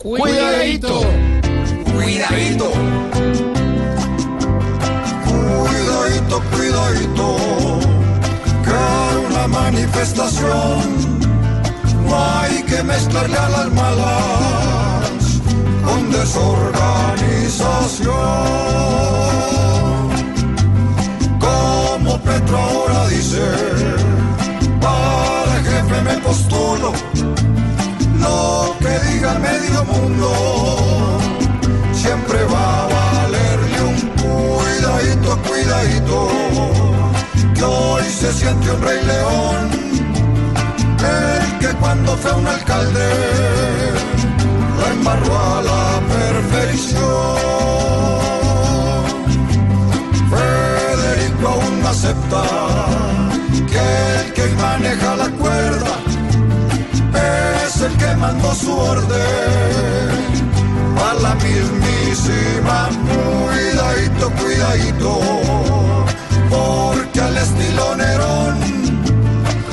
Cuidadito. Cuidadito. Cuidadito, cuidadito. Que una manifestación. No hay que mezclarle a las malas con desorganización. Como Petro ahora dice, siempre va a valerle un cuidadito, cuidadito, que hoy se siente un rey león, el que cuando fue un alcalde lo embarró a la perfección. Federico aún acepta que el que maneja la cuerda es el que mandó su orden la mismísima. Cuidadito, cuidadito, porque al estilo Nerón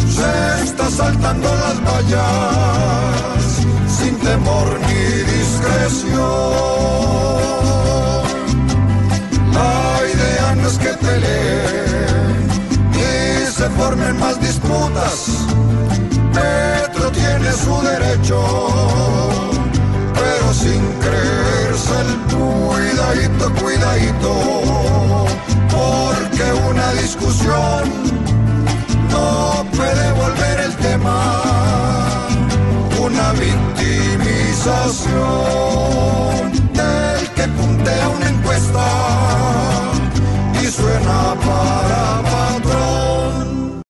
se está saltando las vallas sin temor cuidadito, cuidadito, porque una discusión no puede volver el tema. Una victimización del que puntea una encuesta y suena para